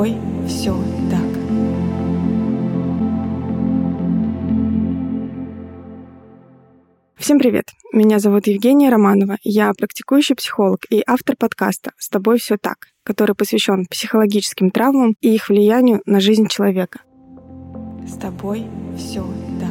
тобой все так. Всем привет! Меня зовут Евгения Романова. Я практикующий психолог и автор подкаста «С тобой все так», который посвящен психологическим травмам и их влиянию на жизнь человека. С тобой все так.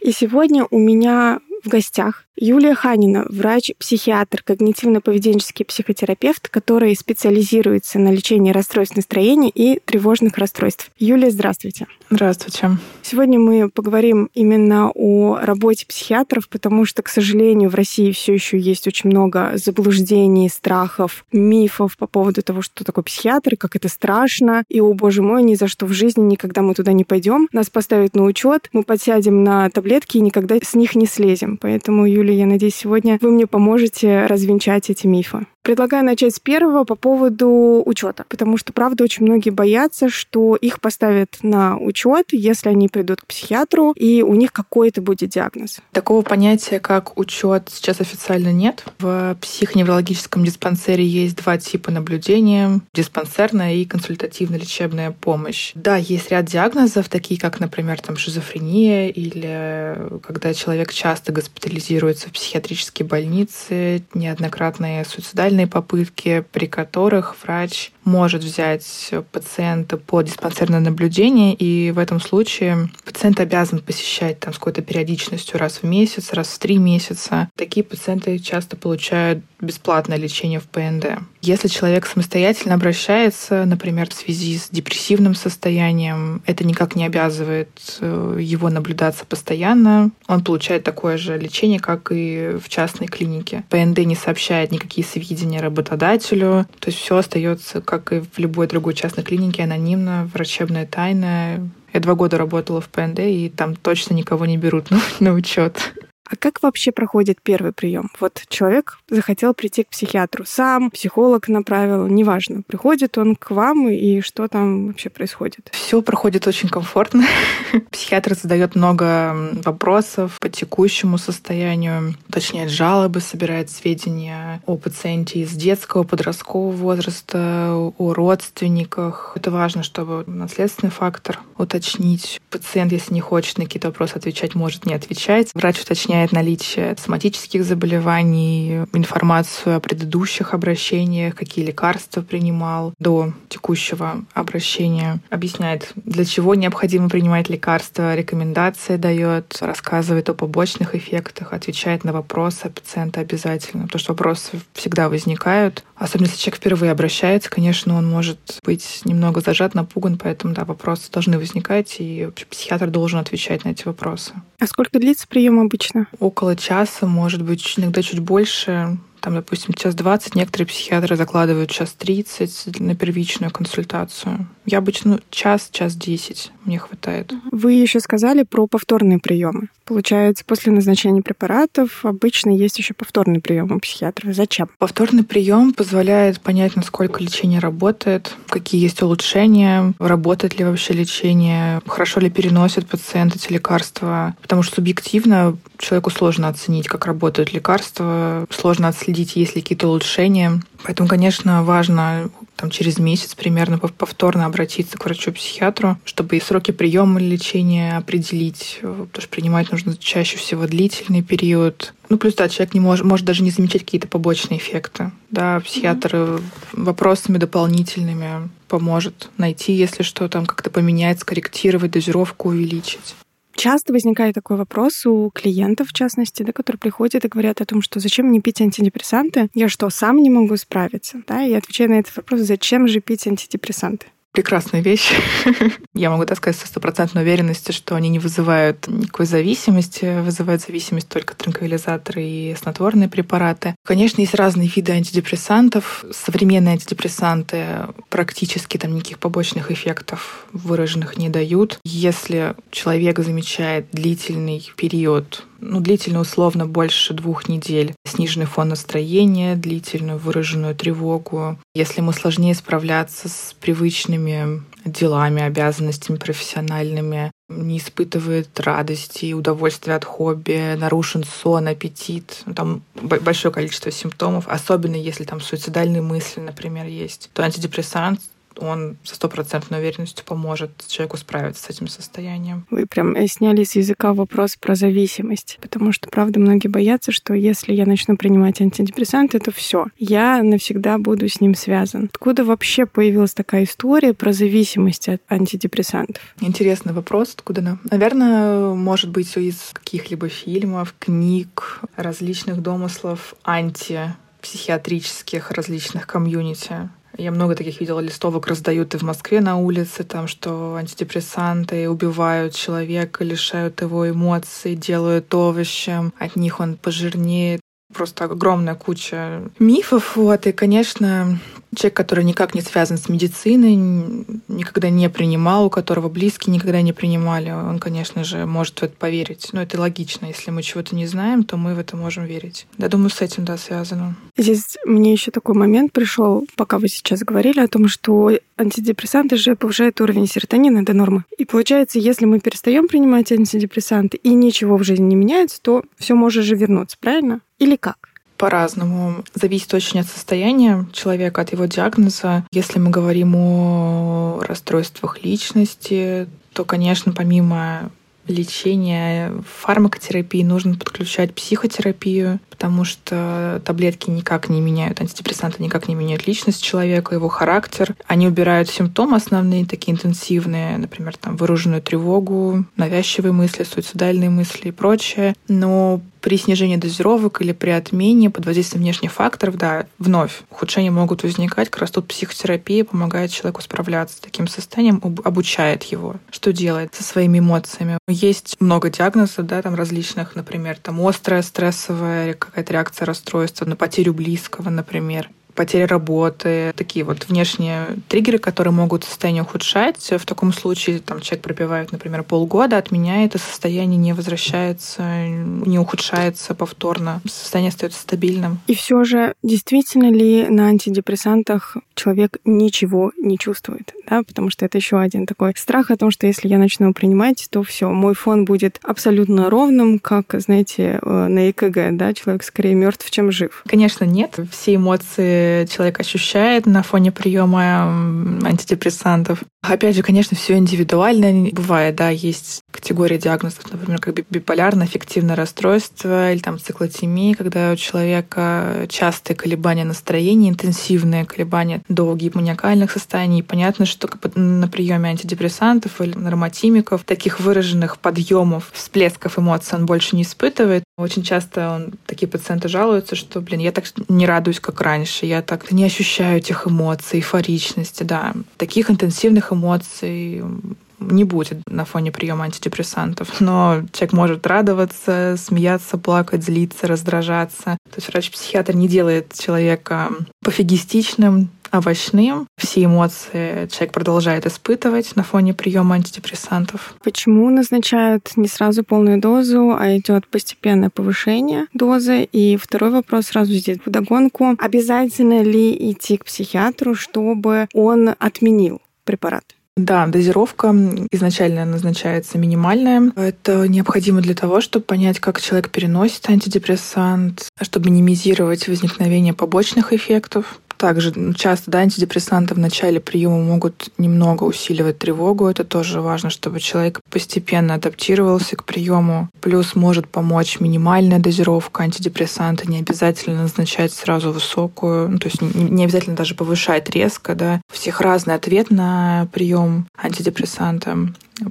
И сегодня у меня в гостях Юлия Ханина, врач-психиатр, когнитивно-поведенческий психотерапевт, который специализируется на лечении расстройств настроения и тревожных расстройств. Юлия, здравствуйте. Здравствуйте. Сегодня мы поговорим именно о работе психиатров, потому что, к сожалению, в России все еще есть очень много заблуждений, страхов, мифов по поводу того, что такое психиатр, как это страшно, и, о боже мой, ни за что в жизни никогда мы туда не пойдем, нас поставят на учет, мы подсядем на таблетки и никогда с них не слезем. Поэтому, Юлия, Юлия, я надеюсь, сегодня вы мне поможете развенчать эти мифы. Предлагаю начать с первого по поводу учета, потому что, правда, очень многие боятся, что их поставят на учет, если они придут к психиатру, и у них какой-то будет диагноз. Такого понятия, как учет, сейчас официально нет. В психоневрологическом диспансере есть два типа наблюдения — диспансерная и консультативно-лечебная помощь. Да, есть ряд диагнозов, такие как, например, там, шизофрения или когда человек часто госпитализируется в психиатрические больницы, неоднократные суицидальные индивидуальные попытки, при которых врач может взять пациента по диспансерное наблюдение, и в этом случае пациент обязан посещать там с какой-то периодичностью раз в месяц, раз в три месяца. Такие пациенты часто получают бесплатное лечение в ПНД. Если человек самостоятельно обращается, например, в связи с депрессивным состоянием, это никак не обязывает э, его наблюдаться постоянно. Он получает такое же лечение, как и в частной клинике. ПНД не сообщает никакие сведения работодателю, то есть все остается как и в любой другой частной клинике, анонимно, врачебная тайна. Я два года работала в ПНД, и там точно никого не берут на, на учет. А как вообще проходит первый прием? Вот человек захотел прийти к психиатру сам, психолог направил, неважно, приходит он к вам и что там вообще происходит? Все проходит очень комфортно. Психиатр задает много вопросов по текущему состоянию, уточняет жалобы, собирает сведения о пациенте из детского, подросткового возраста, о родственниках. Это важно, чтобы наследственный фактор уточнить. Пациент, если не хочет на какие-то вопросы отвечать, может не отвечать. Врач уточняет выясняет наличие соматических заболеваний, информацию о предыдущих обращениях, какие лекарства принимал до текущего обращения, объясняет, для чего необходимо принимать лекарства, рекомендации дает, рассказывает о побочных эффектах, отвечает на вопросы пациента обязательно, потому что вопросы всегда возникают. Особенно если человек впервые обращается, конечно, он может быть немного зажат, напуган, поэтому да, вопросы должны возникать, и психиатр должен отвечать на эти вопросы. А сколько длится прием обычно? Около часа, может быть, иногда чуть больше там, допустим, час 20, некоторые психиатры закладывают час 30 на первичную консультацию. Я обычно ну, час, час 10 мне хватает. Вы еще сказали про повторные приемы. Получается, после назначения препаратов обычно есть еще повторный прием у психиатра. Зачем? Повторный прием позволяет понять, насколько лечение работает, какие есть улучшения, работает ли вообще лечение, хорошо ли переносит пациент эти лекарства. Потому что субъективно человеку сложно оценить, как работают лекарства, сложно отследить, есть ли какие-то улучшения. Поэтому, конечно, важно там, через месяц примерно повторно обратиться к врачу-психиатру, чтобы и сроки приема лечения определить, потому что принимать нужно чаще всего длительный период. Ну, плюс, да, человек не может, может даже не замечать какие-то побочные эффекты. Да, психиатр mm-hmm. вопросами дополнительными поможет найти, если что, там как-то поменять, скорректировать, дозировку увеличить. Часто возникает такой вопрос у клиентов, в частности, да, которые приходят и говорят о том, что зачем мне пить антидепрессанты? Я что, сам не могу справиться? Да? И отвечаю на этот вопрос, зачем же пить антидепрессанты? Прекрасная вещь. Я могу так сказать со стопроцентной уверенностью, что они не вызывают никакой зависимости, вызывают зависимость только транквилизаторы и снотворные препараты. Конечно, есть разные виды антидепрессантов. Современные антидепрессанты практически там никаких побочных эффектов выраженных не дают. Если человек замечает длительный период ну, длительно условно больше двух недель. Сниженный фон настроения, длительную выраженную тревогу. Если ему сложнее справляться с привычными делами, обязанностями профессиональными, не испытывает радости удовольствия от хобби, нарушен сон, аппетит, ну, там большое количество симптомов, особенно если там суицидальные мысли, например, есть, то антидепрессант он со стопроцентной уверенностью поможет человеку справиться с этим состоянием. Вы прям э, сняли с языка вопрос про зависимость, потому что, правда, многие боятся, что если я начну принимать антидепрессанты, то все, я навсегда буду с ним связан. Откуда вообще появилась такая история про зависимость от антидепрессантов? Интересный вопрос, откуда она? Наверное, может быть, из каких-либо фильмов, книг, различных домыслов антипсихиатрических различных комьюнити. Я много таких видела листовок раздают и в Москве на улице, там, что антидепрессанты убивают человека, лишают его эмоций, делают овощем, от них он пожирнеет просто огромная куча мифов. Вот, и, конечно, человек, который никак не связан с медициной, никогда не принимал, у которого близкие никогда не принимали, он, конечно же, может в это поверить. Но это логично. Если мы чего-то не знаем, то мы в это можем верить. Я думаю, с этим, да, связано. Здесь мне еще такой момент пришел, пока вы сейчас говорили о том, что антидепрессанты же повышают уровень серотонина до нормы. И получается, если мы перестаем принимать антидепрессанты и ничего в жизни не меняется, то все может же вернуться, правильно? Или как? По-разному. Зависит очень от состояния человека, от его диагноза. Если мы говорим о расстройствах личности, то, конечно, помимо лечения фармакотерапии нужно подключать психотерапию, потому что таблетки никак не меняют, антидепрессанты никак не меняют личность человека, его характер. Они убирают симптомы основные, такие интенсивные, например, там выраженную тревогу, навязчивые мысли, суицидальные мысли и прочее. Но при снижении дозировок или при отмене под воздействием внешних факторов, да, вновь ухудшения могут возникать. Как раз тут психотерапия помогает человеку справляться с таким состоянием, обучает его, что делать со своими эмоциями. Есть много диагнозов, да, там различных, например, там острая стрессовая какая-то реакция расстройства на потерю близкого, например потеря работы, такие вот внешние триггеры, которые могут состояние ухудшать. В таком случае там, человек пропивает, например, полгода, отменяет, и состояние не возвращается, не ухудшается повторно. Состояние остается стабильным. И все же, действительно ли на антидепрессантах человек ничего не чувствует? Да? Потому что это еще один такой страх о том, что если я начну принимать, то все, мой фон будет абсолютно ровным, как, знаете, э, на ЭКГ, да, человек скорее мертв, чем жив. Конечно, нет. Все эмоции человек ощущает на фоне приема антидепрессантов. Опять же, конечно, все индивидуально. Бывает, да, есть категория диагнозов, например, как биполярное аффективное расстройство или там циклотемия, когда у человека частые колебания настроения, интенсивные колебания до гипоманиакальных состояний. И понятно, что на приеме антидепрессантов или нормотимиков таких выраженных подъемов, всплесков эмоций он больше не испытывает. Очень часто он, такие пациенты жалуются, что, блин, я так не радуюсь, как раньше, я так не ощущаю этих эмоций, эйфоричности, да. Таких интенсивных эмоций не будет на фоне приема антидепрессантов. Но человек может радоваться, смеяться, плакать, злиться, раздражаться. То есть врач-психиатр не делает человека пофигистичным, овощным. Все эмоции человек продолжает испытывать на фоне приема антидепрессантов. Почему назначают не сразу полную дозу, а идет постепенное повышение дозы? И второй вопрос сразу здесь в догонку. Обязательно ли идти к психиатру, чтобы он отменил препарат? Да, дозировка изначально назначается минимальная. Это необходимо для того, чтобы понять, как человек переносит антидепрессант, чтобы минимизировать возникновение побочных эффектов. Также часто да, антидепрессанты в начале приема могут немного усиливать тревогу. Это тоже важно, чтобы человек постепенно адаптировался к приему. Плюс может помочь минимальная дозировка антидепрессанта. Не обязательно назначать сразу высокую, ну, то есть не, обязательно даже повышать резко. Да. У всех разный ответ на прием антидепрессанта.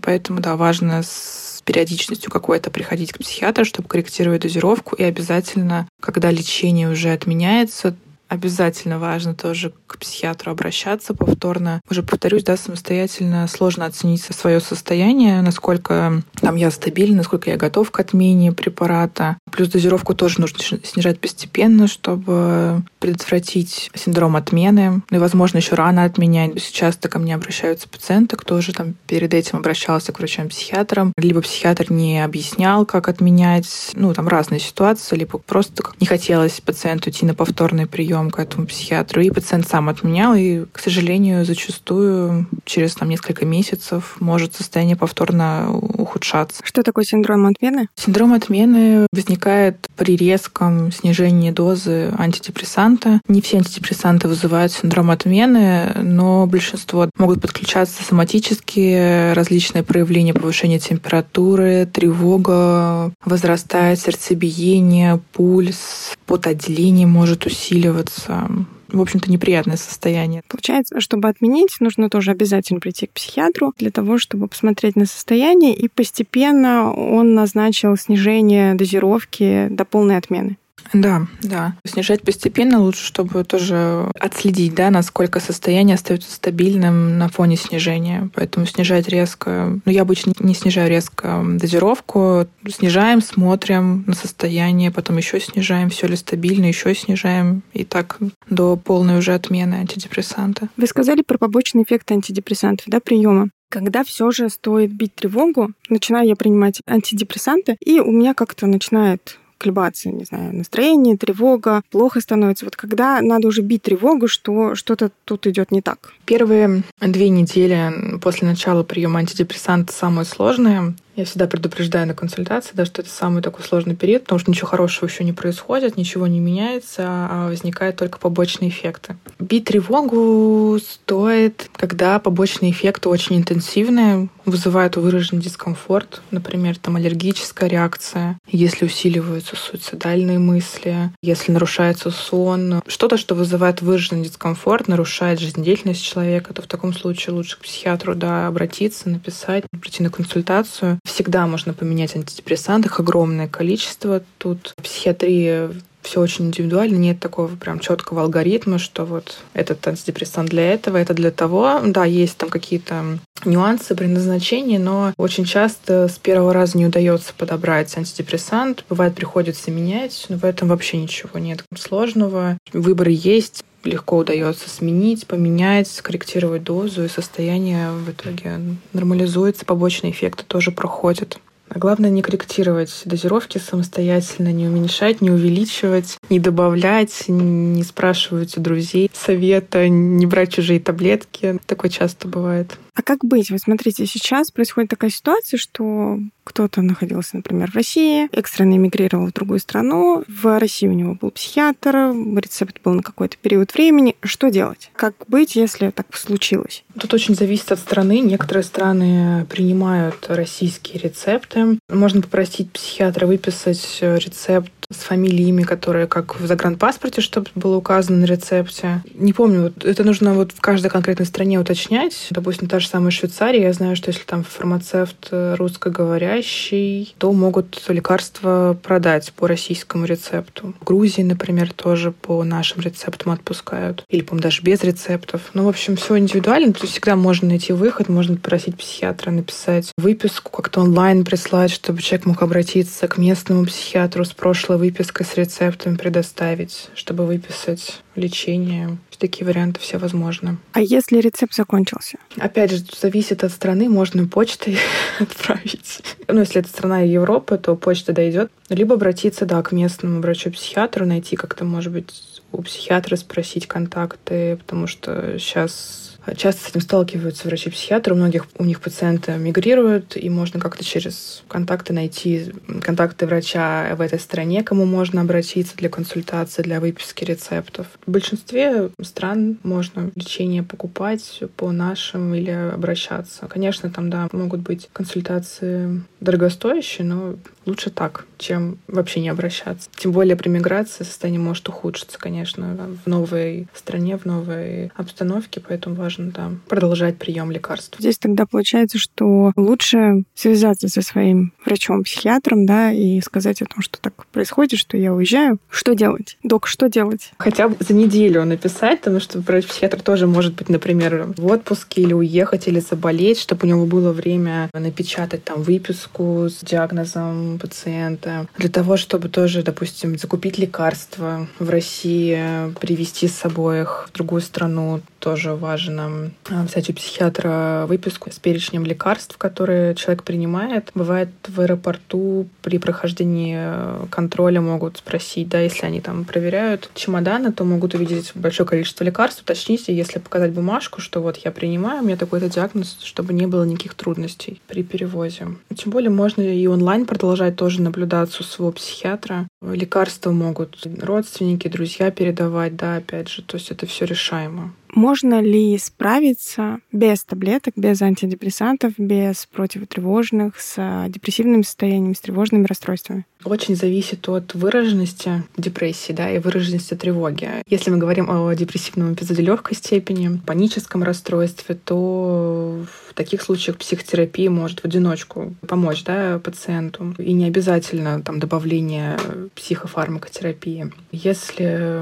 Поэтому, да, важно с периодичностью какой-то приходить к психиатру, чтобы корректировать дозировку. И обязательно, когда лечение уже отменяется, обязательно важно тоже к психиатру обращаться повторно. Уже повторюсь, да, самостоятельно сложно оценить свое состояние, насколько там я стабильна, насколько я готов к отмене препарата. Плюс дозировку тоже нужно снижать постепенно, чтобы предотвратить синдром отмены. Ну и, возможно, еще рано отменять. Часто ко мне обращаются пациенты, кто уже там перед этим обращался к врачам-психиатрам, либо психиатр не объяснял, как отменять. Ну, там разные ситуации, либо просто не хотелось пациенту идти на повторный прием к этому психиатру, и пациент сам отменял, и, к сожалению, зачастую через там несколько месяцев может состояние повторно ухудшаться. Что такое синдром отмены? Синдром отмены возникает при резком снижении дозы антидепрессанта. Не все антидепрессанты вызывают синдром отмены, но большинство могут подключаться соматические различные проявления повышения температуры, тревога, возрастает сердцебиение, пульс, потоотделение может усиливаться в общем-то, неприятное состояние. Получается, чтобы отменить, нужно тоже обязательно прийти к психиатру для того, чтобы посмотреть на состояние, и постепенно он назначил снижение дозировки до полной отмены. Да, да. Снижать постепенно лучше, чтобы тоже отследить, да, насколько состояние остается стабильным на фоне снижения. Поэтому снижать резко... Ну, я обычно не снижаю резко дозировку. Снижаем, смотрим на состояние, потом еще снижаем, все ли стабильно, еще снижаем. И так до полной уже отмены антидепрессанта. Вы сказали про побочный эффект антидепрессантов, да, приема. Когда все же стоит бить тревогу, начинаю я принимать антидепрессанты, и у меня как-то начинает колебаться, не знаю, настроение, тревога, плохо становится. Вот когда надо уже бить тревогу, что что-то тут идет не так. Первые две недели после начала приема антидепрессанта самые сложные. Я всегда предупреждаю на консультации, да, что это самый такой сложный период, потому что ничего хорошего еще не происходит, ничего не меняется, а возникают только побочные эффекты. Бить тревогу стоит, когда побочные эффекты очень интенсивные, вызывают выраженный дискомфорт, например, там аллергическая реакция, если усиливаются суицидальные мысли, если нарушается сон, что-то, что вызывает выраженный дискомфорт, нарушает жизнедеятельность человека, то в таком случае лучше к психиатру да, обратиться, написать, прийти на консультацию. Всегда можно поменять антидепрессант, огромное количество. Тут психиатрия все очень индивидуально, нет такого прям четкого алгоритма, что вот этот антидепрессант для этого, это для того. Да, есть там какие-то нюансы при назначении, но очень часто с первого раза не удается подобрать антидепрессант. Бывает, приходится менять, но в этом вообще ничего нет сложного. Выборы есть, легко удается сменить, поменять, скорректировать дозу, и состояние в итоге нормализуется, побочные эффекты тоже проходят. А главное не корректировать дозировки самостоятельно, не уменьшать, не увеличивать, не добавлять, не спрашивать у друзей совета, не брать чужие таблетки. Такое часто бывает. А как быть? Вот смотрите, сейчас происходит такая ситуация, что кто-то находился, например, в России, экстренно эмигрировал в другую страну, в России у него был психиатр, рецепт был на какой-то период времени. Что делать? Как быть, если так случилось? Тут очень зависит от страны. Некоторые страны принимают российские рецепты. Можно попросить психиатра выписать рецепт с фамилиями, которые как в загранпаспорте, чтобы было указано на рецепте. Не помню, вот это нужно вот в каждой конкретной стране уточнять. Допустим, та же самая Швейцария, я знаю, что если там фармацевт русскоговорящий, то могут лекарства продать по российскому рецепту. В Грузии, например, тоже по нашим рецептам отпускают. Или, по даже без рецептов. Ну, в общем, все индивидуально. То есть всегда можно найти выход, можно попросить психиатра написать выписку, как-то онлайн прислать, чтобы человек мог обратиться к местному психиатру с прошлой выпиской с рецептом предоставить, чтобы выписать лечение. Такие варианты все возможны. А если рецепт закончился? Опять же, зависит от страны, можно почтой отправить. Ну, если это страна Европы, то почта дойдет. Либо обратиться, да, к местному врачу-психиатру, найти как-то, может быть, у психиатра спросить контакты, потому что сейчас Часто с этим сталкиваются врачи-психиатры. У многих у них пациенты мигрируют, и можно как-то через контакты найти контакты врача в этой стране, кому можно обратиться для консультации, для выписки рецептов. В большинстве стран можно лечение покупать по нашим или обращаться. Конечно, там, да, могут быть консультации дорогостоящие, но лучше так, чем вообще не обращаться. Тем более при миграции состояние может ухудшиться, конечно, в новой стране, в новой обстановке, поэтому важно да, продолжать прием лекарств. Здесь тогда получается, что лучше связаться со своим врачом-психиатром, да, и сказать о том, что так происходит, что я уезжаю. Что делать? Док, что делать? Хотя бы за неделю написать, потому что врач-психиатр тоже может быть, например, в отпуске или уехать, или заболеть, чтобы у него было время напечатать там выписку с диагнозом пациента, для того, чтобы тоже, допустим, закупить лекарства в России, привезти с собой их в другую страну, тоже важно. А, взять у психиатра выписку с перечнем лекарств, которые человек принимает. Бывает в аэропорту при прохождении контроля могут спросить, да, если они там проверяют чемоданы, то могут увидеть большое количество лекарств, уточните, если показать бумажку, что вот я принимаю, у меня такой-то диагноз, чтобы не было никаких трудностей при перевозе. Тем более можно и онлайн продолжать тоже наблюдаться у своего психиатра. Лекарства могут родственники, друзья передавать, да, опять же, то есть это все решаемо. Можно ли справиться без таблеток, без антидепрессантов, без противотревожных, с депрессивными состояниями, с тревожными расстройствами? Очень зависит от выраженности депрессии да, и выраженности тревоги. Если мы говорим о депрессивном эпизоде легкой степени, паническом расстройстве, то в таких случаях психотерапия может в одиночку помочь да, пациенту. И не обязательно там, добавление психофармакотерапии. Если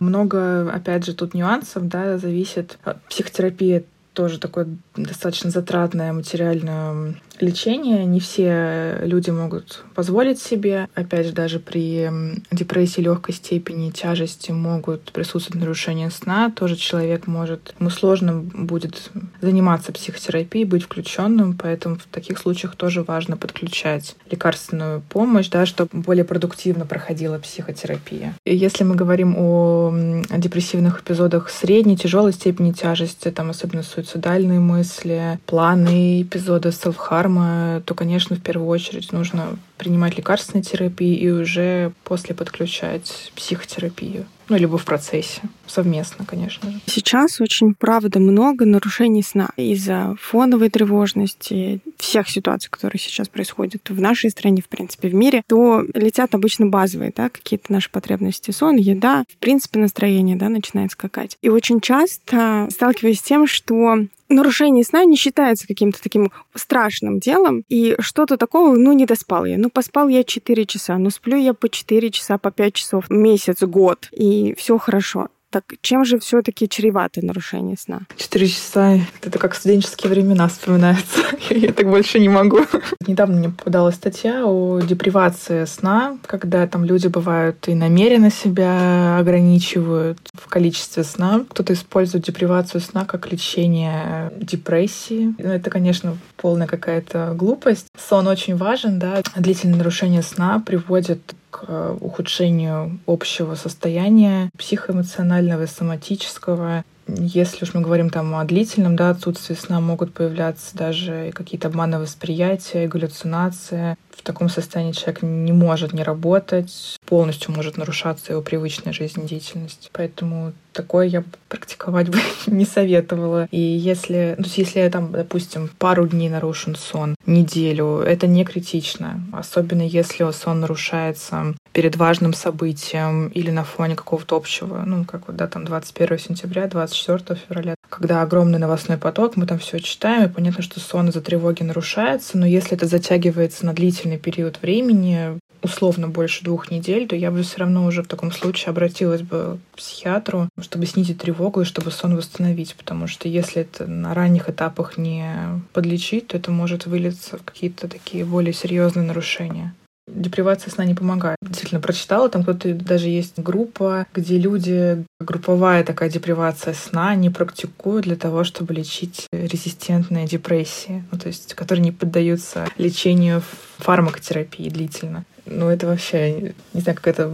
много, опять же, тут нюансов, да, зависит. Психотерапия тоже такое достаточно затратное материальное лечение. Не все люди могут позволить себе. Опять же, даже при депрессии легкой степени тяжести могут присутствовать нарушения сна. Тоже человек может... Ему сложно будет заниматься психотерапией, быть включенным, поэтому в таких случаях тоже важно подключать лекарственную помощь, да, чтобы более продуктивно проходила психотерапия. И если мы говорим о депрессивных эпизодах средней, тяжелой степени тяжести, там особенно суицидальные мысли, планы эпизоды селф-харма, то, конечно, в первую очередь нужно принимать лекарственную терапию и уже после подключать психотерапию. Ну, либо в процессе. Совместно, конечно же. Сейчас очень, правда, много нарушений сна из-за фоновой тревожности, всех ситуаций, которые сейчас происходят в нашей стране, в принципе, в мире, то летят обычно базовые, да, какие-то наши потребности. Сон, еда, в принципе, настроение, да, начинает скакать. И очень часто сталкиваюсь с тем, что нарушение сна не считается каким-то таким страшным делом, и что-то такого, ну, не доспал я. Ну, поспал я 4 часа, ну, сплю я по 4 часа, по 5 часов, месяц, год, и все хорошо. Так чем же все-таки чревато нарушение сна? Четыре часа — это как студенческие времена вспоминается. Я так больше не могу. Недавно мне попадалась статья о депривации сна, когда там люди бывают и намеренно себя ограничивают в количестве сна. Кто-то использует депривацию сна как лечение депрессии. Ну, это, конечно, полная какая-то глупость. Сон очень важен, да. Длительное нарушение сна приводит к э, ухудшению общего состояния психоэмоционального и соматического. Если уж мы говорим там о длительном да, отсутствии сна, могут появляться даже какие-то обманы восприятия, галлюцинации. В таком состоянии человек не может не работать, полностью может нарушаться его привычная жизнедеятельность. Поэтому такое я практиковать бы не советовала. И если, ну, если там, допустим, пару дней нарушен сон, неделю, это не критично. Особенно если сон нарушается перед важным событием или на фоне какого-то общего, ну, как вот, да, там 21 сентября, 24 февраля, когда огромный новостной поток, мы там все читаем, и понятно, что сон из-за тревоги нарушается, но если это затягивается на длительный период времени, условно больше двух недель, то я бы все равно уже в таком случае обратилась бы к психиатру, чтобы снизить тревогу и чтобы сон восстановить. Потому что если это на ранних этапах не подлечить, то это может вылиться в какие-то такие более серьезные нарушения. Депривация сна не помогает. Действительно, прочитала, там кто-то даже есть группа, где люди, групповая такая депривация сна, не практикуют для того, чтобы лечить резистентные депрессии, ну, то есть, которые не поддаются лечению фармакотерапии длительно. Ну, это вообще, не знаю, как это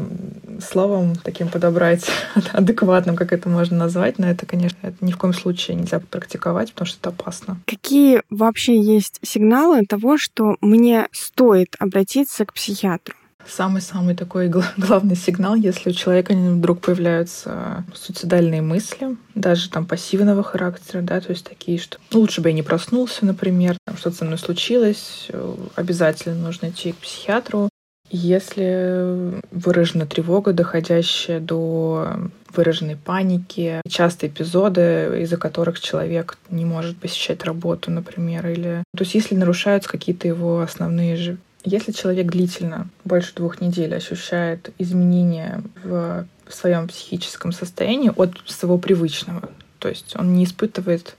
словом таким подобрать, адекватным, как это можно назвать, но это, конечно, это ни в коем случае нельзя практиковать, потому что это опасно. Какие вообще есть сигналы того, что мне стоит обратиться к психиатру? Самый-самый такой главный сигнал, если у человека вдруг появляются суицидальные мысли, даже там пассивного характера, да, то есть такие, что ну, лучше бы я не проснулся, например, что-то со мной случилось, обязательно нужно идти к психиатру. Если выражена тревога, доходящая до выраженной паники, частые эпизоды, из-за которых человек не может посещать работу, например, или... То есть если нарушаются какие-то его основные же... Если человек длительно, больше двух недель, ощущает изменения в своем психическом состоянии от своего привычного, то есть он не испытывает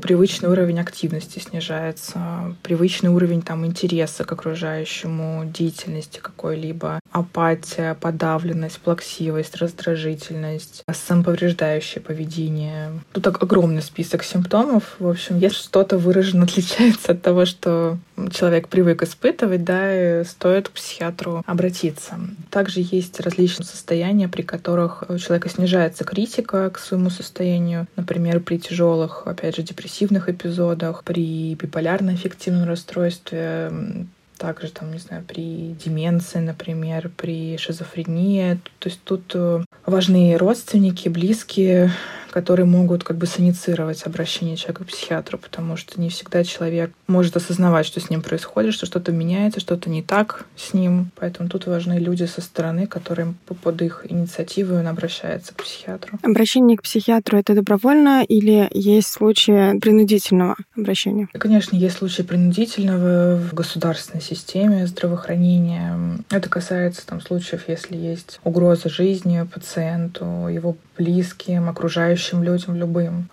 привычный уровень активности снижается, привычный уровень там интереса к окружающему, деятельности какой-либо, апатия, подавленность, плаксивость, раздражительность, самоповреждающее поведение. Тут так огромный список симптомов. В общем, если что-то выраженно отличается от того, что человек привык испытывать, да, стоит к психиатру обратиться. Также есть различные состояния, при которых у человека снижается критика к своему состоянию. Например, при тяжелых, опять же, депрессивных эпизодах, при биполярно-эффективном расстройстве также там, не знаю, при деменции, например, при шизофрении. То есть тут э, важны родственники, близкие, которые могут как бы саницировать обращение человека к психиатру, потому что не всегда человек может осознавать, что с ним происходит, что что-то меняется, что-то не так с ним. Поэтому тут важны люди со стороны, которые под их инициативой он обращается к психиатру. Обращение к психиатру — это добровольно или есть случаи принудительного обращения? Конечно, есть случаи принудительного в государственной системе здравоохранения. Это касается там случаев, если есть угроза жизни пациенту, его близким, окружающим людям, любым.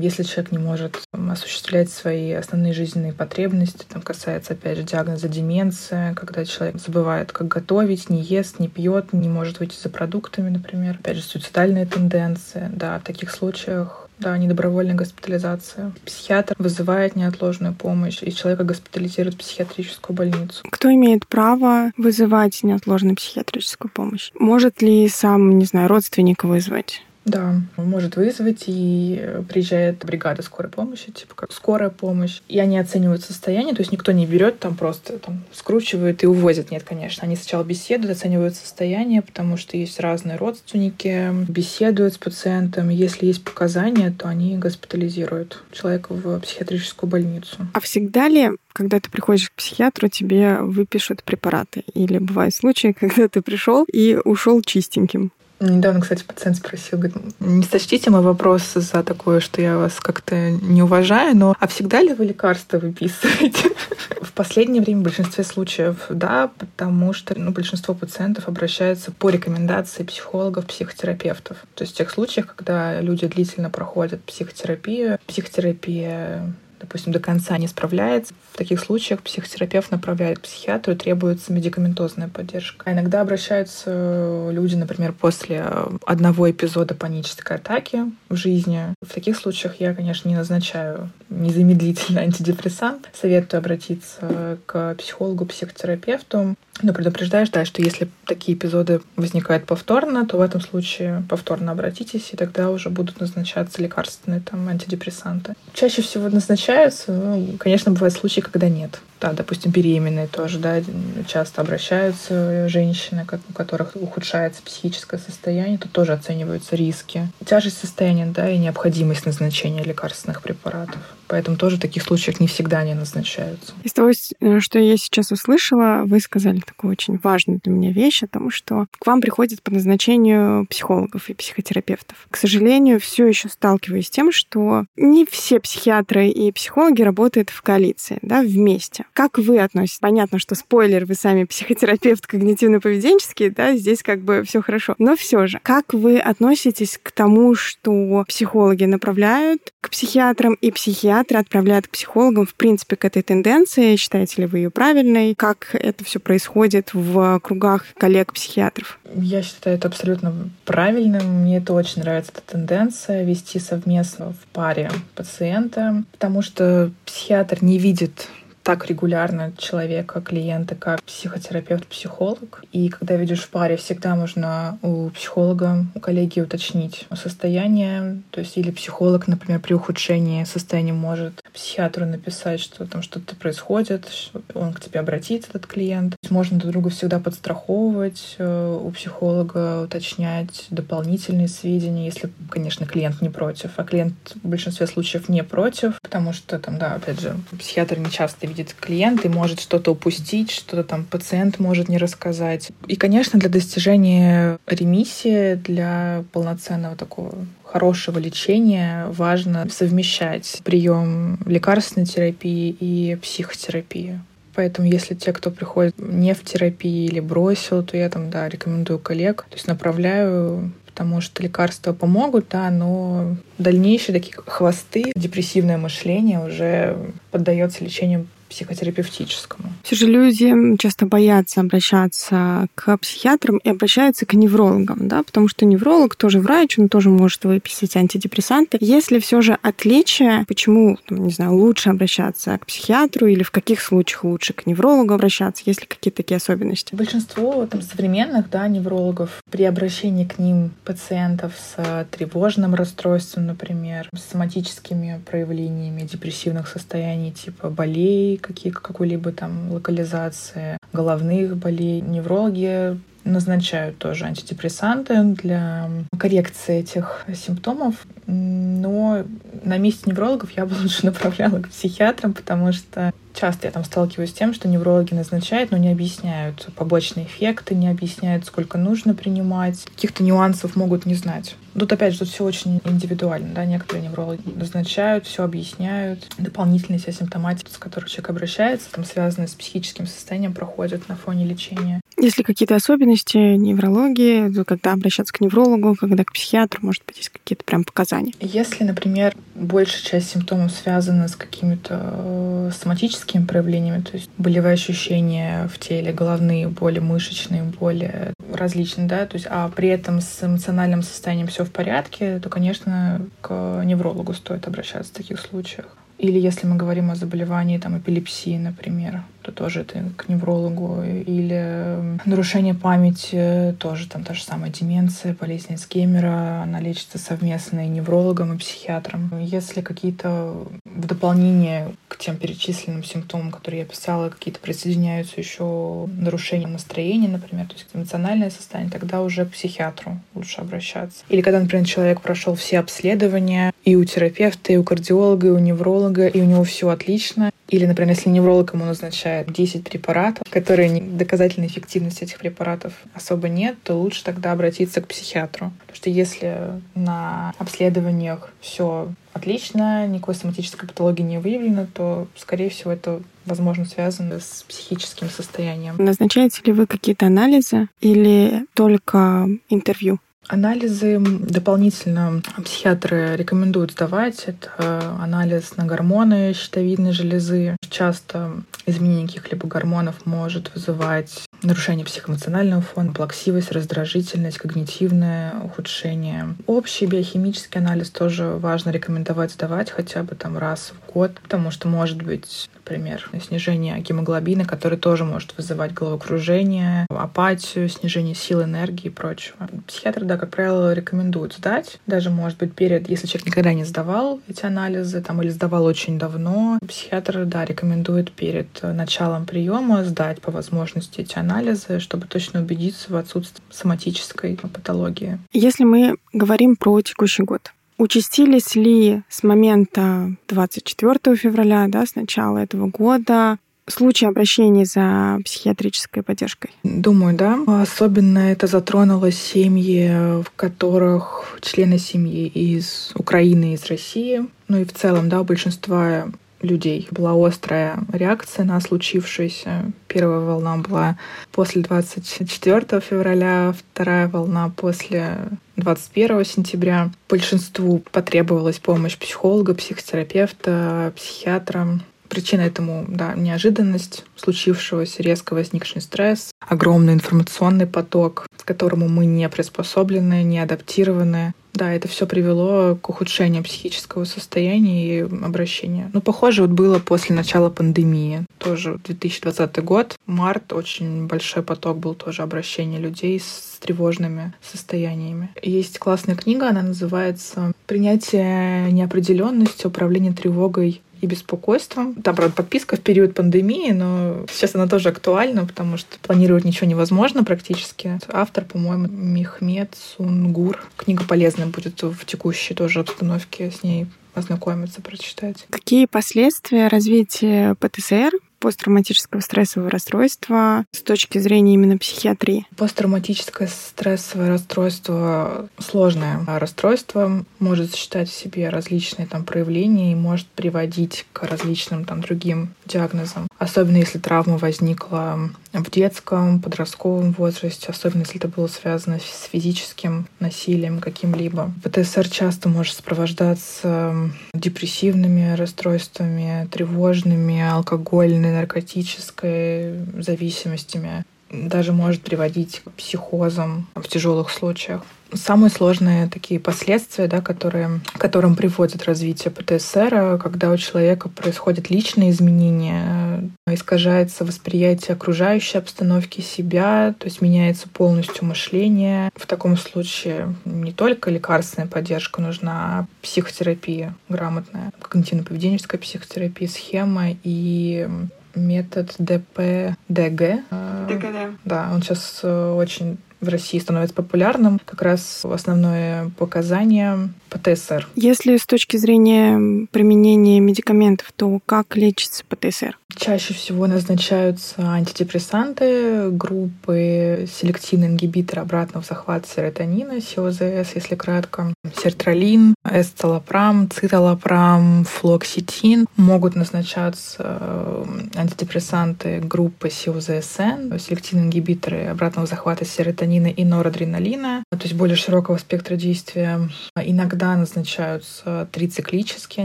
Если человек не может осуществлять свои основные жизненные потребности, там касается, опять же, диагноза деменция, когда человек забывает, как готовить, не ест, не пьет, не может выйти за продуктами, например. Опять же, суицидальные тенденции. Да, в таких случаях да, недобровольная госпитализация. Психиатр вызывает неотложную помощь, и человека госпитализируют в психиатрическую больницу. Кто имеет право вызывать неотложную психиатрическую помощь? Может ли сам, не знаю, родственник вызвать? Да, может вызвать, и приезжает бригада скорой помощи, типа как скорая помощь, и они оценивают состояние, то есть никто не берет там просто там скручивает и увозит. Нет, конечно, они сначала беседуют, оценивают состояние, потому что есть разные родственники, беседуют с пациентом, если есть показания, то они госпитализируют человека в психиатрическую больницу. А всегда ли когда ты приходишь к психиатру, тебе выпишут препараты. Или бывают случаи, когда ты пришел и ушел чистеньким. Недавно, кстати, пациент спросил, говорит, не сочтите мой вопрос за такое, что я вас как-то не уважаю, но а всегда ли вы лекарства выписываете? В последнее время в большинстве случаев да, потому что ну, большинство пациентов обращаются по рекомендации психологов, психотерапевтов. То есть в тех случаях, когда люди длительно проходят психотерапию, психотерапия допустим, до конца не справляется, в таких случаях психотерапевт направляет к психиатру требуется медикаментозная поддержка. А иногда обращаются люди, например, после одного эпизода панической атаки в жизни. В таких случаях я, конечно, не назначаю незамедлительно антидепрессант. Советую обратиться к психологу, психотерапевту. Но предупреждаешь, да, что если такие эпизоды возникают повторно, то в этом случае повторно обратитесь, и тогда уже будут назначаться лекарственные там антидепрессанты. Чаще всего назначаются, ну, конечно, бывают случаи, когда нет. Да, допустим, беременные тоже, да, часто обращаются женщины, у которых ухудшается психическое состояние, тут тоже оцениваются риски. Тяжесть состояния, да, и необходимость назначения лекарственных препаратов. Поэтому тоже в таких случаях не всегда они назначаются. Из того, э, что я сейчас услышала, вы сказали такую очень важную для меня вещь о том, что к вам приходят по назначению психологов и психотерапевтов. К сожалению, все еще сталкиваюсь с тем, что не все психиатры и психологи работают в коалиции, да, вместе. Как вы относитесь? Понятно, что спойлер, вы сами психотерапевт когнитивно-поведенческий, да, здесь как бы все хорошо. Но все же, как вы относитесь к тому, что психологи направляют к психиатрам и психиатры отправляют к психологам, в принципе, к этой тенденции. Считаете ли вы ее правильной? Как это все происходит в кругах коллег-психиатров? Я считаю это абсолютно правильным. Мне это очень нравится, эта тенденция вести совместно в паре пациента, потому что психиатр не видит так регулярно человека, клиента, как психотерапевт, психолог. И когда видишь в паре, всегда можно у психолога, у коллеги уточнить состояние. То есть или психолог, например, при ухудшении состояния может психиатру написать, что там что-то происходит, он к тебе обратится, этот клиент. Можно друг друга всегда подстраховывать, э, у психолога уточнять дополнительные сведения, если, конечно, клиент не против. А клиент в большинстве случаев не против, потому что там, да, опять же, психиатр не часто видит клиент и может что-то упустить, что-то там пациент может не рассказать. И, конечно, для достижения ремиссии, для полноценного такого хорошего лечения важно совмещать прием лекарственной терапии и психотерапии. Поэтому если те, кто приходит не в терапии или бросил, то я там, да, рекомендую коллег, то есть направляю потому что лекарства помогут, да, но дальнейшие такие хвосты, депрессивное мышление уже поддается лечению психотерапевтическому. Все же люди часто боятся обращаться к психиатрам и обращаются к неврологам, да, потому что невролог тоже врач, он тоже может выписать антидепрессанты. Если все же отличие, почему, не знаю, лучше обращаться к психиатру или в каких случаях лучше к неврологу обращаться, есть ли какие-то такие особенности? Большинство там, современных да, неврологов при обращении к ним пациентов с тревожным расстройством, например, с соматическими проявлениями депрессивных состояний, типа болей, какие, какой-либо там локализации, головных болей. Неврологи назначают тоже антидепрессанты для коррекции этих симптомов. Но на месте неврологов я бы лучше направляла к психиатрам, потому что часто я там сталкиваюсь с тем, что неврологи назначают, но не объясняют побочные эффекты, не объясняют, сколько нужно принимать. Каких-то нюансов могут не знать. Тут, опять же, тут все очень индивидуально, да, некоторые неврологи назначают, все объясняют. Дополнительная вся симптоматика, с которой человек обращается, там связанная с психическим состоянием, проходит на фоне лечения. Если какие-то особенности неврологии, то когда обращаться к неврологу, когда к психиатру, может быть, есть какие-то прям показания? Если, например, большая часть симптомов связана с какими-то э, соматическими проявлениями, то есть болевые ощущения в теле, головные боли, мышечные боли, различные, да, то есть, а при этом с эмоциональным состоянием все в порядке, то, конечно, к неврологу стоит обращаться в таких случаях. Или если мы говорим о заболевании там, эпилепсии, например, то тоже это к неврологу. Или нарушение памяти, тоже там та же самая деменция, болезнь Альцгеймера, она лечится совместно и неврологом, и психиатром. Если какие-то в дополнение к тем перечисленным симптомам, которые я писала, какие-то присоединяются еще нарушения настроения, например, то есть эмоциональное состояние, тогда уже к психиатру лучше обращаться. Или когда, например, человек прошел все обследования и у терапевта, и у кардиолога, и у невролога, и у него все отлично, или, например, если невролог ему назначает 10 препаратов, которые доказательной эффективности этих препаратов особо нет, то лучше тогда обратиться к психиатру. Потому что если на обследованиях все отлично, никакой соматической патологии не выявлено, то, скорее всего, это возможно связано с психическим состоянием. Назначаете ли вы какие-то анализы или только интервью? Анализы дополнительно психиатры рекомендуют сдавать. Это анализ на гормоны щитовидной железы. Часто изменение каких-либо гормонов может вызывать нарушение психоэмоционального фона, плаксивость, раздражительность, когнитивное ухудшение. Общий биохимический анализ тоже важно рекомендовать сдавать хотя бы там раз в год, потому что может быть например, снижение гемоглобина, который тоже может вызывать головокружение, апатию, снижение сил, энергии и прочего. Психиатр, да, как правило, рекомендует сдать, даже, может быть, перед, если человек никогда не сдавал эти анализы, там, или сдавал очень давно, психиатр, да, рекомендует перед началом приема сдать по возможности эти анализы, чтобы точно убедиться в отсутствии соматической патологии. Если мы говорим про текущий год, Участились ли с момента 24 февраля, да, с начала этого года, случаи обращений за психиатрической поддержкой? Думаю, да. Особенно это затронуло семьи, в которых члены семьи из Украины, из России. Ну и в целом, да, у большинства людей была острая реакция на случившееся. Первая волна была после 24 февраля, вторая волна после 21 сентября. Большинству потребовалась помощь психолога, психотерапевта, психиатра. Причина этому, да, неожиданность случившегося, резко возникший стресс, огромный информационный поток, к которому мы не приспособлены, не адаптированы. Да, это все привело к ухудшению психического состояния и обращения. Ну, похоже, вот было после начала пандемии. Тоже 2020 год, март, очень большой поток был тоже обращения людей с тревожными состояниями. Есть классная книга, она называется «Принятие неопределенности, управление тревогой и беспокойством. Там, правда, подписка в период пандемии, но сейчас она тоже актуальна, потому что планировать ничего невозможно практически. Автор, по-моему, Мехмед Сунгур. Книга полезная будет в текущей тоже обстановке с ней ознакомиться, прочитать. Какие последствия развития ПТСР посттравматического стрессового расстройства с точки зрения именно психиатрии? Посттравматическое стрессовое расстройство сложное расстройство, может сочетать в себе различные там проявления и может приводить к различным там другим диагнозам. Особенно если травма возникла в детском, подростковом возрасте, особенно если это было связано с физическим насилием каким-либо. ПТСР часто может сопровождаться депрессивными расстройствами, тревожными, алкогольными наркотической зависимостями. даже может приводить к психозам в тяжелых случаях. Самые сложные такие последствия, да, которые, которым приводит развитие ПТСР, когда у человека происходят личные изменения, искажается восприятие окружающей обстановки себя, то есть меняется полностью мышление. В таком случае не только лекарственная поддержка нужна, а психотерапия грамотная, когнитивно-поведенческая психотерапия, схема и метод ДП ДГ. ДГД. Да, он сейчас э, очень в России становится популярным, как раз основное показание ПТСР. Если с точки зрения применения медикаментов, то как лечится ПТСР? Чаще всего назначаются антидепрессанты, группы селективный ингибитор обратного захвата серотонина, СИОЗС, если кратко, сертралин, эсцелопрам, циталопрам, флоксетин. Могут назначаться антидепрессанты группы СИОЗСН, селективные ингибиторы обратного захвата серотонина и норадреналина, то есть более широкого спектра действия. Иногда назначаются трициклические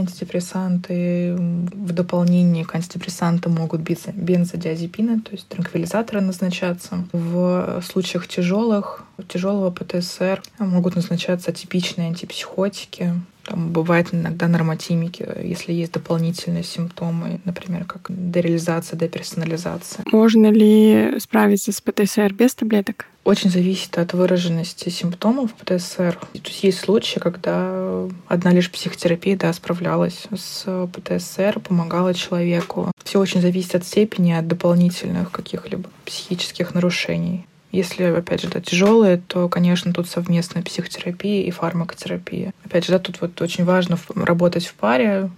антидепрессанты в дополнение к антидепрессантам могут быть бензодиазепины, то есть транквилизаторы назначаться. В случаях тяжелых, тяжелого ПТСР могут назначаться атипичные антипсихотики, там бывает иногда нормотимики, если есть дополнительные симптомы, например, как дереализация, деперсонализация. Можно ли справиться с ПТСР без таблеток? Очень зависит от выраженности симптомов ПТСР. То есть есть случаи, когда одна лишь психотерапия да, справлялась с ПТСР, помогала человеку. Все очень зависит от степени, от дополнительных каких-либо психических нарушений. Если, опять же, да, тяжелые, то, конечно, тут совместная психотерапия и фармакотерапия. Опять же, да, тут вот очень важно работать в паре,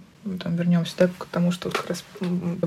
там вернемся да, к тому, что как раз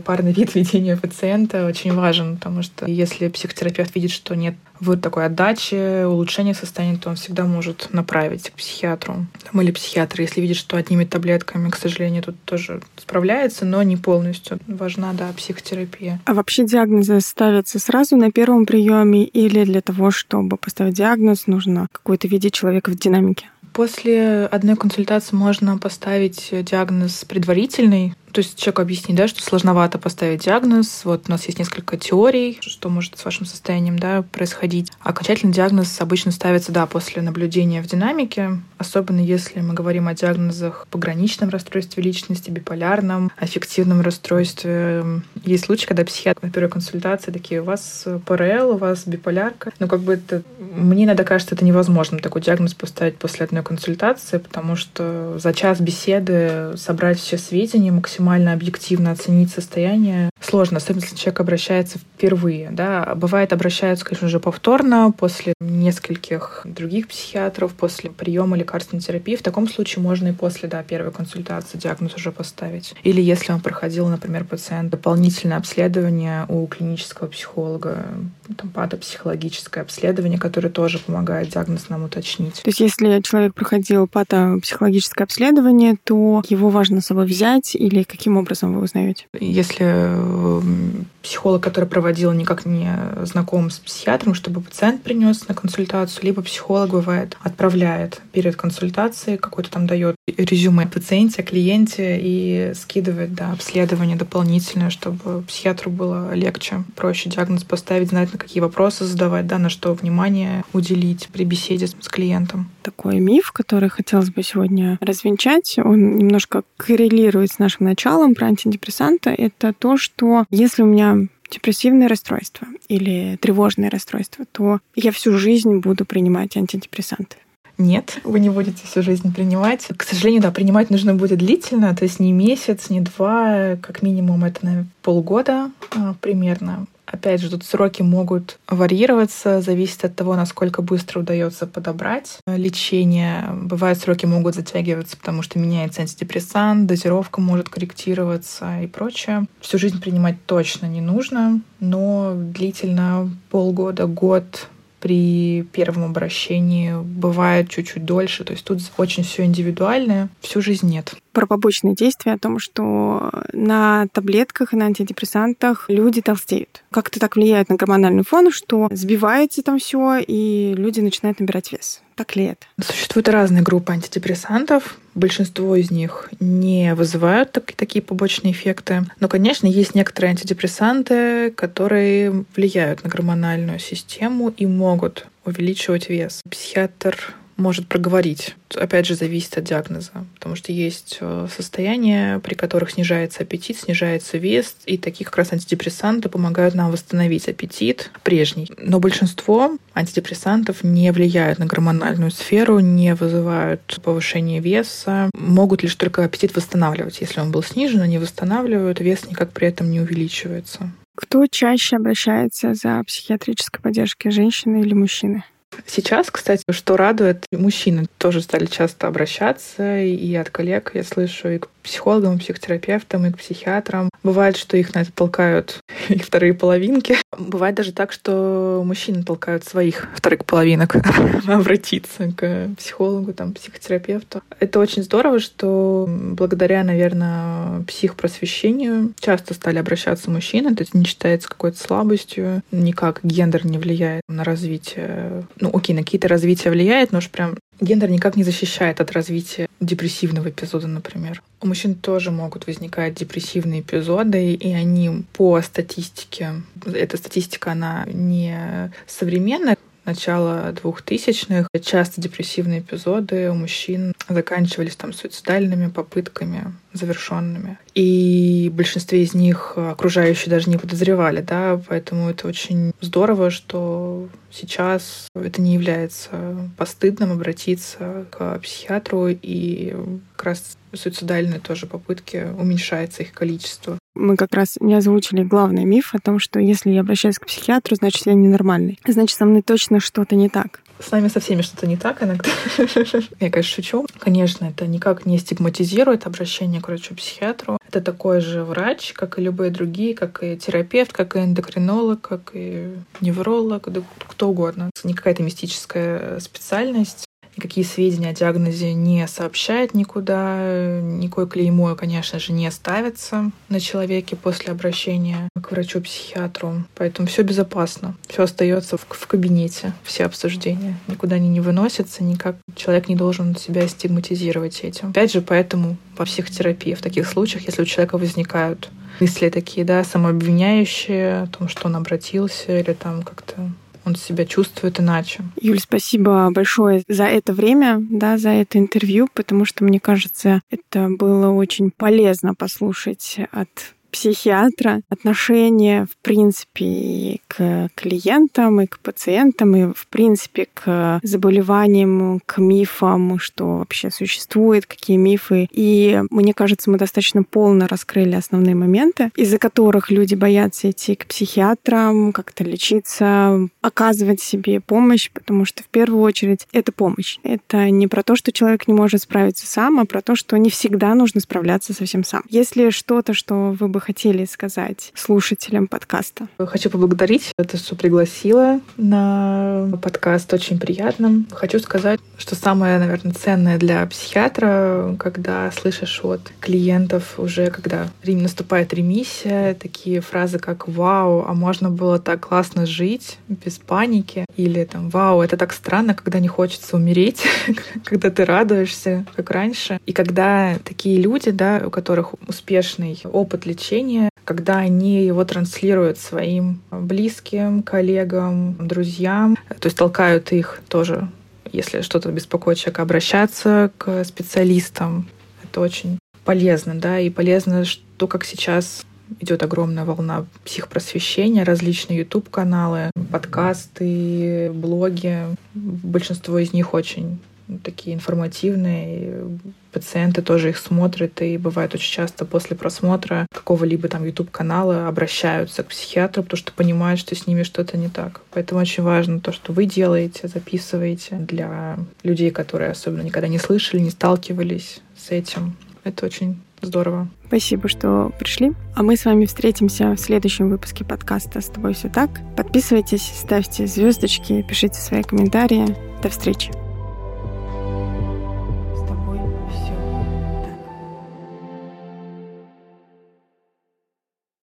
парный вид ведения пациента очень важен, потому что если психотерапевт видит, что нет в такой отдачи, улучшения состояния, то он всегда может направить к психиатру там, или психиатр, если видит, что одними таблетками, к сожалению, тут тоже справляется, но не полностью. Важна, да, психотерапия. А вообще диагнозы ставятся сразу на первом приеме или для того, чтобы поставить диагноз, нужно какое-то видеть человека в динамике? После одной консультации можно поставить диагноз предварительный, то есть человек объяснит, да, что сложновато поставить диагноз. Вот у нас есть несколько теорий, что может с вашим состоянием да, происходить. Окончательный диагноз обычно ставится да, после наблюдения в динамике, особенно если мы говорим о диагнозах пограничном расстройстве личности, биполярном, аффективном расстройстве. Есть случаи, когда психиатр на первой консультации такие, у вас ПРЛ, у вас биполярка. Ну, как бы это... Мне иногда кажется, это невозможно такой диагноз поставить после одной консультации, потому что за час беседы собрать все сведения максимально максимально объективно оценить состояние сложно, особенно если человек обращается впервые. Да. Бывает, обращаются, конечно же, повторно, после нескольких других психиатров, после приема лекарственной терапии. В таком случае можно и после да, первой консультации диагноз уже поставить. Или если он проходил, например, пациент дополнительное обследование у клинического психолога, там, патопсихологическое обследование, которое тоже помогает диагноз нам уточнить. То есть если человек проходил патопсихологическое обследование, то его важно с собой взять или каким образом вы узнаете? Если э, психолог, который проводил, никак не знаком с психиатром, чтобы пациент принес на консультацию, либо психолог бывает отправляет перед консультацией, какой-то там дает резюме пациенте, клиенте и скидывает да, обследование дополнительное, чтобы психиатру было легче, проще диагноз поставить, знать, на какие вопросы задавать, да, на что внимание уделить при беседе с клиентом. Такой миф, который хотелось бы сегодня развенчать, он немножко коррелирует с нашим началом про антидепрессанты, это то, что если у меня депрессивное расстройство или тревожное расстройство, то я всю жизнь буду принимать антидепрессанты. Нет, вы не будете всю жизнь принимать. К сожалению, да, принимать нужно будет длительно, то есть не месяц, не два, как минимум это, наверное, полгода а, примерно. Опять же, тут сроки могут варьироваться, зависит от того, насколько быстро удается подобрать лечение. Бывают сроки могут затягиваться, потому что меняется антидепрессант, дозировка может корректироваться и прочее. Всю жизнь принимать точно не нужно, но длительно полгода, год при первом обращении бывает чуть-чуть дольше. То есть тут очень все индивидуальное. Всю жизнь нет. Про побочные действия, о том, что на таблетках и на антидепрессантах люди толстеют. Как это так влияет на гормональный фон, что сбивается там все, и люди начинают набирать вес. Так ли это? Существуют разные группы антидепрессантов. Большинство из них не вызывают так, такие побочные эффекты. Но, конечно, есть некоторые антидепрессанты, которые влияют на гормональную систему и могут увеличивать вес. Психиатр может проговорить. Опять же, зависит от диагноза, потому что есть э, состояния, при которых снижается аппетит, снижается вес, и такие как раз антидепрессанты помогают нам восстановить аппетит прежний. Но большинство антидепрессантов не влияют на гормональную сферу, не вызывают повышение веса, могут лишь только аппетит восстанавливать. Если он был снижен, они восстанавливают, вес никак при этом не увеличивается. Кто чаще обращается за психиатрической поддержкой, женщины или мужчины? Сейчас, кстати, что радует, мужчины тоже стали часто обращаться, и от коллег я слышу, и психологам, психотерапевтам, и к психиатрам. Бывает, что их на это толкают их вторые половинки. Бывает даже так, что мужчины толкают своих вторых половинок обратиться к психологу, там, психотерапевту. Это очень здорово, что благодаря, наверное, психпросвещению часто стали обращаться мужчины. Это не считается какой-то слабостью. Никак гендер не влияет на развитие. Ну, окей, на какие-то развития влияет, но уж прям Гендер никак не защищает от развития депрессивного эпизода, например. У мужчин тоже могут возникать депрессивные эпизоды, и они по статистике, эта статистика, она не современная, начала двухтысячных часто депрессивные эпизоды у мужчин заканчивались там суицидальными попытками завершенными. И в большинстве из них окружающие даже не подозревали, да, поэтому это очень здорово, что сейчас это не является постыдным обратиться к психиатру, и как раз суицидальные тоже попытки уменьшается их количество. Мы как раз не озвучили главный миф о том, что если я обращаюсь к психиатру, значит, я ненормальный. Значит, со мной точно что-то не так. С нами со всеми что-то не так иногда. Я, конечно, шучу. Конечно, это никак не стигматизирует обращение к врачу-психиатру. Это такой же врач, как и любые другие, как и терапевт, как и эндокринолог, как и невролог, да кто угодно. Не какая-то мистическая специальность никакие сведения о диагнозе не сообщает никуда, никакое клеймо, конечно же, не ставится на человеке после обращения к врачу-психиатру. Поэтому все безопасно, все остается в, в кабинете, все обсуждения. Никуда они не выносятся, никак человек не должен себя стигматизировать этим. Опять же, поэтому по психотерапии в таких случаях, если у человека возникают мысли такие, да, самообвиняющие о том, что он обратился или там как-то он себя чувствует иначе. Юль, спасибо большое за это время, да, за это интервью, потому что, мне кажется, это было очень полезно послушать от психиатра отношение, в принципе, и к клиентам, и к пациентам, и, в принципе, к заболеваниям, к мифам, что вообще существует, какие мифы. И мне кажется, мы достаточно полно раскрыли основные моменты, из-за которых люди боятся идти к психиатрам, как-то лечиться, оказывать себе помощь, потому что в первую очередь это помощь. Это не про то, что человек не может справиться сам, а про то, что не всегда нужно справляться совсем сам. Если что-то, что вы бы хотели сказать слушателям подкаста? Хочу поблагодарить за то, что пригласила на подкаст. Очень приятно. Хочу сказать, что самое, наверное, ценное для психиатра, когда слышишь от клиентов уже, когда наступает ремиссия, такие фразы, как «Вау, а можно было так классно жить без паники» или там «Вау, это так странно, когда не хочется умереть», когда ты радуешься, как раньше. И когда такие люди, да, у которых успешный опыт лечения, общения, когда они его транслируют своим близким, коллегам, друзьям, то есть толкают их тоже, если что-то беспокоит человека, обращаться к специалистам. Это очень полезно, да, и полезно, что как сейчас идет огромная волна психпросвещения, различные YouTube-каналы, подкасты, блоги. Большинство из них очень такие информативные. Пациенты тоже их смотрят, и бывает очень часто после просмотра какого-либо там YouTube-канала обращаются к психиатру, потому что понимают, что с ними что-то не так. Поэтому очень важно то, что вы делаете, записываете для людей, которые особенно никогда не слышали, не сталкивались с этим. Это очень здорово. Спасибо, что пришли. А мы с вами встретимся в следующем выпуске подкаста «С тобой все так». Подписывайтесь, ставьте звездочки, пишите свои комментарии. До встречи.